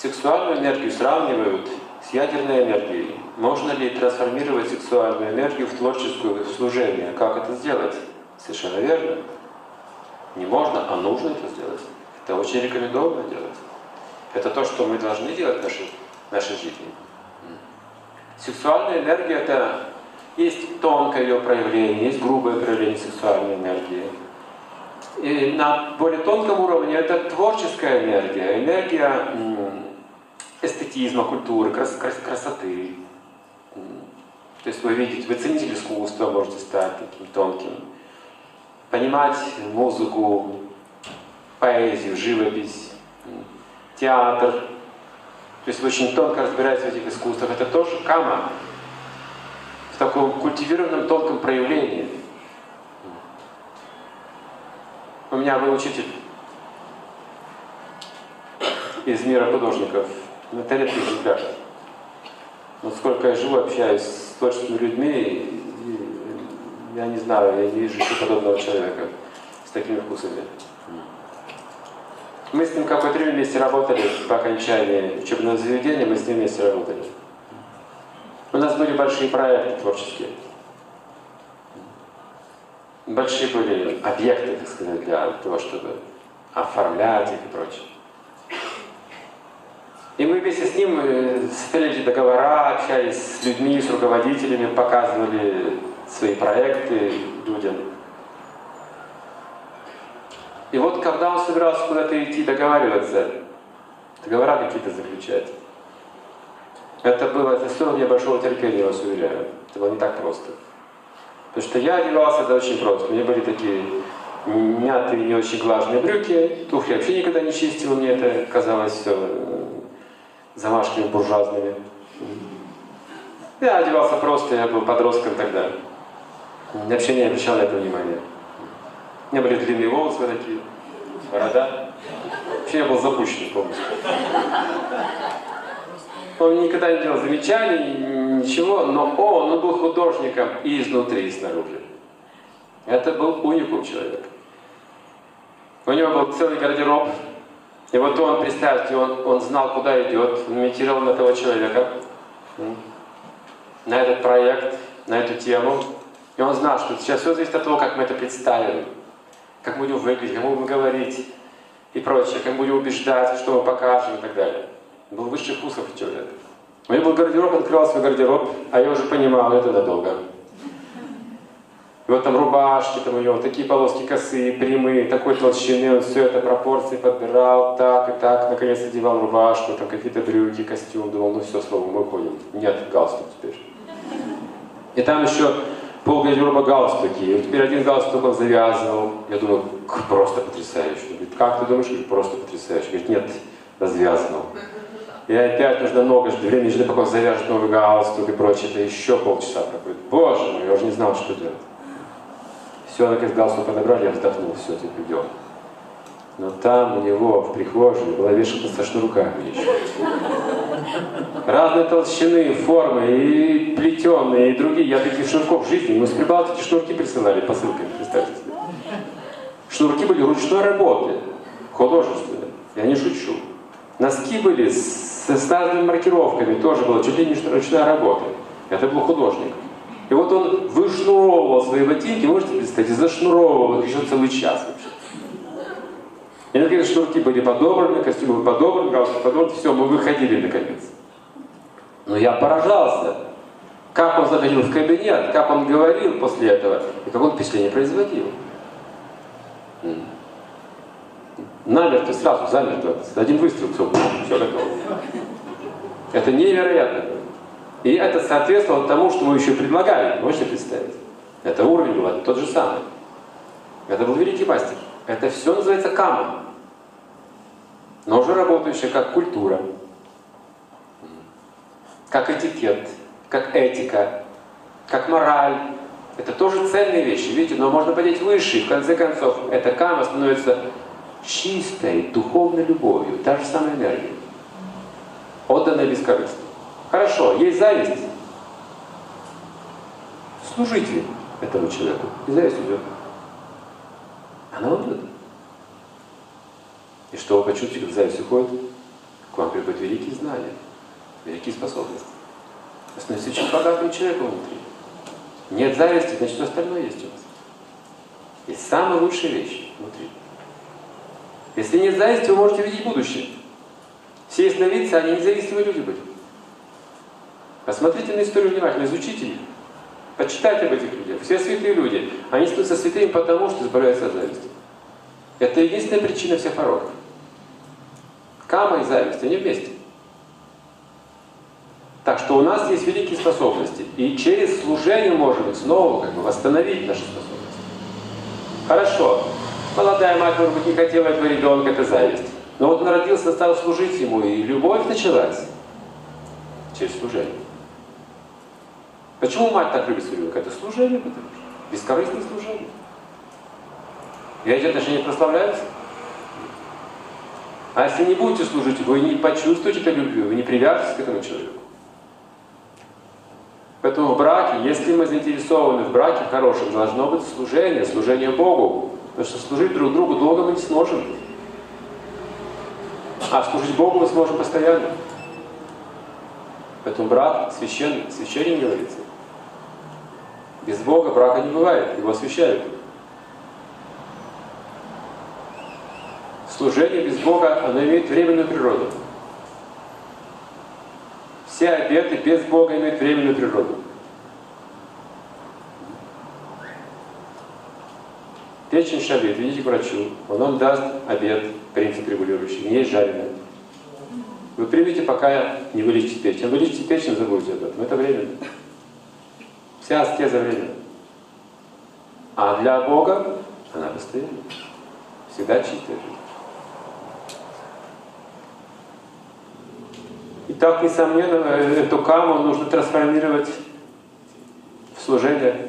Сексуальную энергию сравнивают с ядерной энергией. Можно ли трансформировать сексуальную энергию в творческое служение? Как это сделать? Совершенно верно. Не можно, а нужно это сделать. Это очень рекомендовано делать. Это то, что мы должны делать в нашей, в нашей жизни. Сексуальная энергия — это есть тонкое ее проявление, есть грубое проявление сексуальной энергии. И на более тонком уровне это творческая энергия, энергия эстетизма, культуры, крас крас красоты. То есть вы видите, вы ценитель искусства можете стать таким тонким. Понимать музыку, поэзию, живопись, театр. То есть вы очень тонко разбираетесь в этих искусствах. Это тоже кама в таком культивированном тонком проявлении. У меня был учитель из мира художников, Наталья Пизикаш. Вот сколько я живу, общаюсь с творческими людьми, я не знаю, я не вижу еще подобного человека с такими вкусами. Мы с ним какое-то время вместе работали по окончании учебного заведения, мы с ним вместе работали. У нас были большие проекты творческие. Большие были объекты, так сказать, для того, чтобы оформлять их и прочее. И мы вместе с ним э, составляли договора, общались с людьми, с руководителями, показывали свои проекты людям. И вот когда он собирался куда-то идти договариваться, договора какие-то заключать, это было, это стоило мне большого терпения, я вас уверяю. Это было не так просто. Потому что я одевался, это очень просто. У меня были такие мятые, не очень глажные брюки, туфли вообще никогда не чистил, мне это казалось все э, замашками буржуазными. Я одевался просто, я был подростком тогда. Вообще не обращал на это внимания. У меня были длинные волосы такие, борода. Вообще я был запущен полностью. Он никогда не делал замечаний, ничего, но он, он был художником и изнутри, и снаружи. Это был уникум человек. У него был целый гардероб. И вот он, представьте, он, он знал, куда идет, он имитировал на того человека, на этот проект, на эту тему. И он знал, что сейчас все зависит от того, как мы это представим, как мы будем выглядеть, как мы будем говорить и прочее, как мы будем убеждать, что мы покажем и так далее. Был высший вкусов человек. У него был гардероб, открывал свой гардероб, а я уже понимал, это надолго. И вот там рубашки, там у него такие полоски косые, прямые, такой толщины, он все это пропорции подбирал, так и так, наконец одевал рубашку, там какие-то брюки, костюм, думал, ну все, слово, мы уходим. Нет, галстук теперь. И там еще пол гардероба галстуки, и теперь один галстук он завязывал. Я думаю, просто потрясающе. Говорит, как ты думаешь? Я говорю, просто потрясающе. Говорит, нет, развязывал. И опять нужно много времени ждать, пока он завяжет новый галстук и прочее. Это еще полчаса проходит. Боже мой, я уже не знал, что делать. Все, наконец галстук подобрали, я вздохнул, все, теперь идем. Но там у него в прихожей была вешалка со шнурками еще. Разной толщины, формы, и плетеные, и другие. Я таких шнурков в жизни, мы с Прибалтики шнурки присылали посылками, представьте себе. Шнурки были ручной работы, художественные. Я не шучу. Носки были с, с разными маркировками, тоже была чуть ли не ручная работа. Это был художник. И вот он вышнуровывал свои ботинки, можете представить, и зашнуровывал их еще целый час вообще. И наконец шнурки были подобраны, костюмы были подобраны, галстук подобран, все, мы выходили наконец. Но я поражался, как он заходил в кабинет, как он говорил после этого, и как он впечатление производил. Намертво, сразу, замертво. Один выстрел, все, все готово. Это невероятно. И это соответствовало тому, что мы еще предлагали. Можете представить? Это уровень был тот же самый. Это был великий мастер. Это все называется кама. Но уже работающая как культура, как этикет, как этика, как мораль. Это тоже ценные вещи, видите, но можно поднять выше. В конце концов, эта кама становится чистой духовной любовью, та же самая энергия, отданная бескорыстно. Хорошо, есть зависть. Служите этому человеку. И зависть уйдет. Она уйдет. И что вы почувствуете, когда зависть уходит? к вам приходят великие знания, великие способности. Вы становитесь очень богатым человеком внутри. Нет зависти, значит, остальное есть у вас. Есть самая лучшая вещь внутри. Если нет зависти, вы можете видеть будущее. Все ясновидцы, они независимые люди были. Посмотрите на историю внимательно, изучите их. Почитайте об этих людях. Все святые люди. Они становятся святыми потому, что избавляются от зависти. Это единственная причина всех пороков. Кама и зависть, они вместе. Так что у нас есть великие способности. И через служение можем быть снова как бы восстановить наши способности. Хорошо. Молодая мать, может быть, не хотела этого ребенка, это зависть. Но вот он родился, стал служить ему, и любовь началась через служение. Почему мать так любит своего ребенка? Это служение, потому что бескорыстное служение. И эти отношения прославляются. А если не будете служить, вы не почувствуете этой любви, вы не привяжетесь к этому человеку. Поэтому в браке, если мы заинтересованы в браке хорошем, должно быть служение, служение Богу. Потому что служить друг другу долго мы не сможем. А служить Богу мы сможем постоянно. Поэтому брак священный, священник говорится. Без Бога брака не бывает, его освящают. Служение без Бога, оно имеет временную природу. Все обеты без Бога имеют временную природу. Печень шабит, идите к врачу, он вам даст обед, принцип регулирующий, не жареное. Вы примите, пока не вылечите печень. Вылечите печень, забудьте об этом. Это временно. Вся аскеза временна. А для Бога она постоянна. Всегда чистая жизнь. Итак, несомненно, эту каму нужно трансформировать в служение